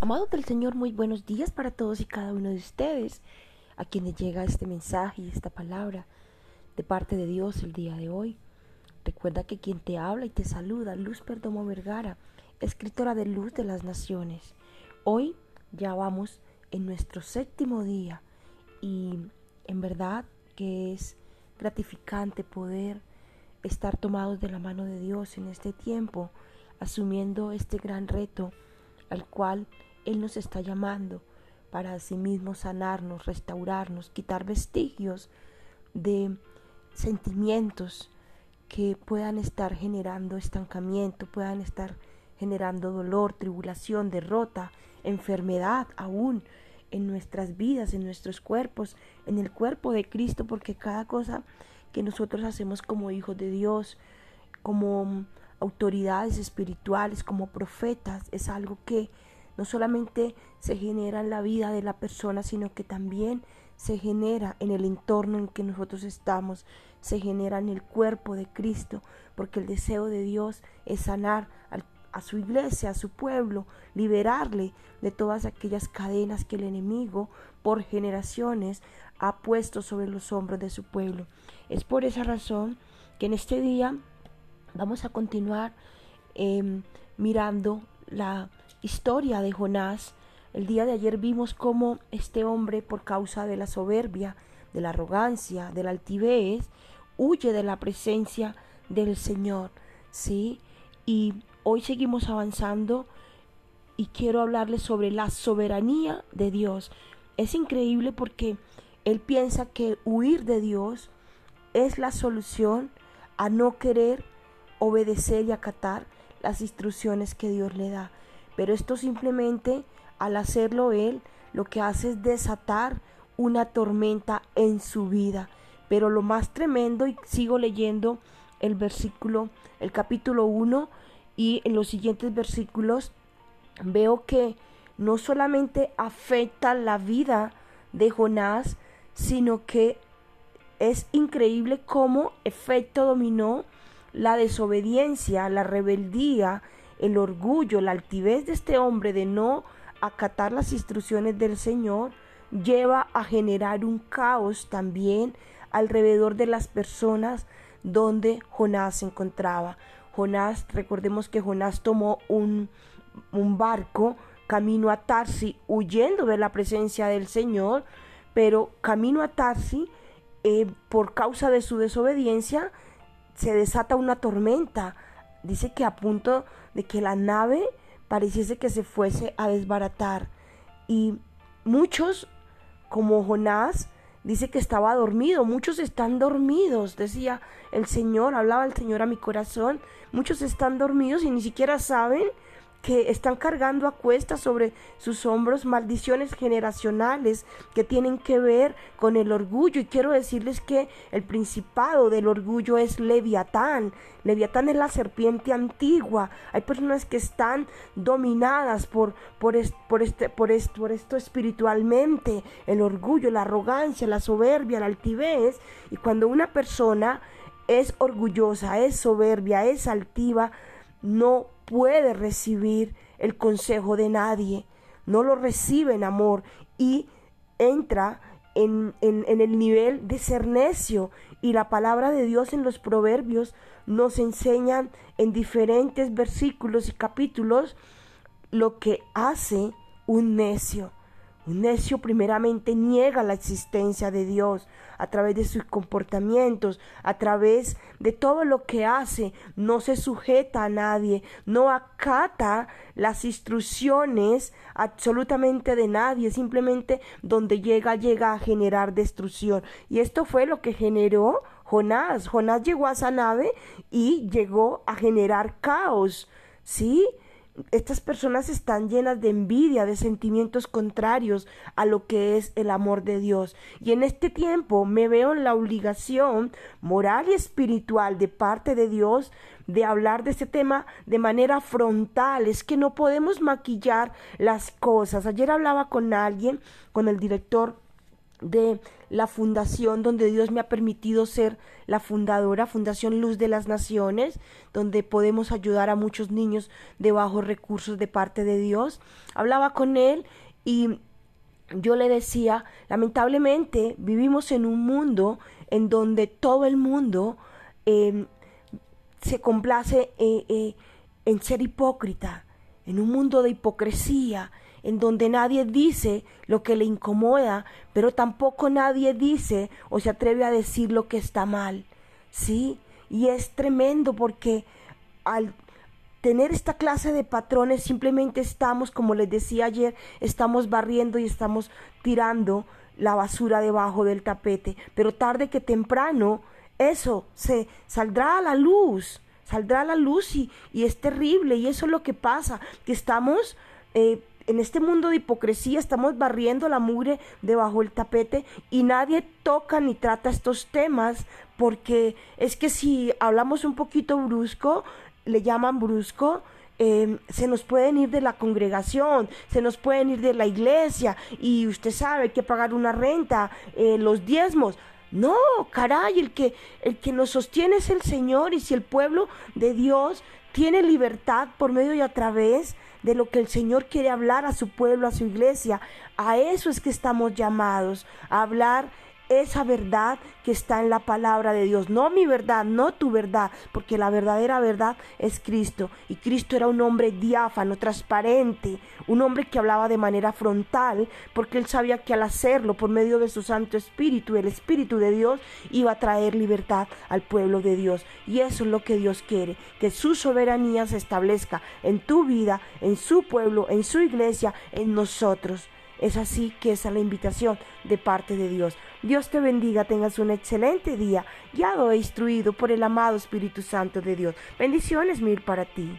Amados del Señor, muy buenos días para todos y cada uno de ustedes, a quienes llega este mensaje y esta palabra de parte de Dios el día de hoy. Recuerda que quien te habla y te saluda, Luz Perdomo Vergara, escritora de Luz de las Naciones. Hoy ya vamos en nuestro séptimo día y en verdad que es gratificante poder estar tomados de la mano de Dios en este tiempo, asumiendo este gran reto al cual él nos está llamando para asimismo sanarnos, restaurarnos, quitar vestigios de sentimientos que puedan estar generando estancamiento, puedan estar generando dolor, tribulación, derrota, enfermedad aún en nuestras vidas, en nuestros cuerpos, en el cuerpo de Cristo, porque cada cosa que nosotros hacemos como hijos de Dios, como autoridades espirituales, como profetas, es algo que no solamente se genera en la vida de la persona, sino que también se genera en el entorno en que nosotros estamos, se genera en el cuerpo de Cristo, porque el deseo de Dios es sanar a su iglesia, a su pueblo, liberarle de todas aquellas cadenas que el enemigo por generaciones ha puesto sobre los hombros de su pueblo. Es por esa razón que en este día vamos a continuar em, mirando la historia de Jonás. El día de ayer vimos cómo este hombre, por causa de la soberbia, de la arrogancia, de la altivez, huye de la presencia del Señor. ¿Sí? Y hoy seguimos avanzando y quiero hablarles sobre la soberanía de Dios. Es increíble porque él piensa que huir de Dios es la solución a no querer obedecer y acatar las instrucciones que Dios le da. Pero esto simplemente, al hacerlo él, lo que hace es desatar una tormenta en su vida. Pero lo más tremendo, y sigo leyendo el versículo, el capítulo 1, y en los siguientes versículos veo que no solamente afecta la vida de Jonás, sino que es increíble cómo efecto dominó la desobediencia, la rebeldía, el orgullo, la altivez de este hombre de no acatar las instrucciones del Señor, lleva a generar un caos también alrededor de las personas donde Jonás se encontraba. Jonás, recordemos que Jonás tomó un, un barco camino a Tarsi, huyendo de la presencia del Señor, pero camino a Tarsi, eh, por causa de su desobediencia, se desata una tormenta. Dice que a punto de que la nave pareciese que se fuese a desbaratar. Y muchos, como Jonás, dice que estaba dormido. Muchos están dormidos, decía el Señor, hablaba el Señor a mi corazón. Muchos están dormidos y ni siquiera saben que están cargando a cuesta sobre sus hombros maldiciones generacionales que tienen que ver con el orgullo. Y quiero decirles que el principado del orgullo es Leviatán. Leviatán es la serpiente antigua. Hay personas que están dominadas por, por, por, este, por, esto, por esto espiritualmente. El orgullo, la arrogancia, la soberbia, la altivez. Y cuando una persona es orgullosa, es soberbia, es altiva, no puede recibir el consejo de nadie, no lo recibe en amor y entra en, en, el nivel de ser necio. Y la palabra de Dios en los proverbios nos enseñan en diferentes versículos y capítulos lo que hace un necio. Un necio primeramente niega la existencia de Dios a través de sus comportamientos, a través de todo lo que hace, no se sujeta a nadie, no acata las instrucciones absolutamente de nadie, simplemente donde llega llega a generar destrucción. Y esto fue lo que generó Jonás. Jonás llegó a esa nave y llegó a generar caos. ¿Sí? Estas personas están llenas de envidia, de sentimientos contrarios a lo que es el amor de Dios. Y en este tiempo me veo en la obligación moral y espiritual de parte de Dios de hablar de este tema de manera frontal. Es que no podemos maquillar las cosas. Ayer hablaba con alguien, con el director de la fundación donde Dios me ha permitido ser la fundadora, Fundación Luz de las Naciones, donde podemos ayudar a muchos niños de bajos recursos de parte de Dios. Hablaba con él y yo le decía, lamentablemente vivimos en un mundo en donde todo el mundo em, se complace eh, eh, en ser hipócrita, en un mundo de hipocresía, en donde nadie dice lo que le incomoda, pero tampoco nadie dice o se atreve a decir lo que está mal. ¿Sí? Y es tremendo porque al tener esta clase de patrones simplemente estamos, como les decía ayer, estamos barriendo y estamos tirando la basura debajo del tapete, pero tarde que temprano eso se saldrá a la luz, saldrá a la luz y, y es terrible y eso es lo que pasa, que estamos eh, en este mundo de hipocresía estamos barriendo la mugre debajo del tapete y nadie toca ni trata estos temas porque es que si hablamos un poquito brusco, le llaman brusco, em, se nos pueden ir de la congregación, se nos pueden ir de la iglesia y usted sabe que pagar una renta, eh, los diezmos. No, caray, el que, el que nos sostiene es el Señor y si el pueblo de Dios tiene libertad por medio y a través de lo que el Señor quiere hablar a su pueblo, a su iglesia. A eso es que estamos llamados, a hablar esa verdad que está en la palabra de Dios, no mi verdad, no tu verdad, porque la verdadera verdad es Cristo. Y Cristo era un hombre diáfano, transparente, un hombre que hablaba de manera frontal, porque él sabía que al hacerlo por medio de su Santo Espíritu, el Espíritu de Dios, iba a traer libertad al pueblo de Dios. Y eso es lo que Dios quiere, que su soberanía se establezca en tu vida, en su pueblo, en su iglesia, en nosotros. Es así que esa es la invitación de parte de Dios. Dios te bendiga, tengas un excelente día, guiado e instruido por el amado Espíritu Santo de Dios. Bendiciones mil para ti.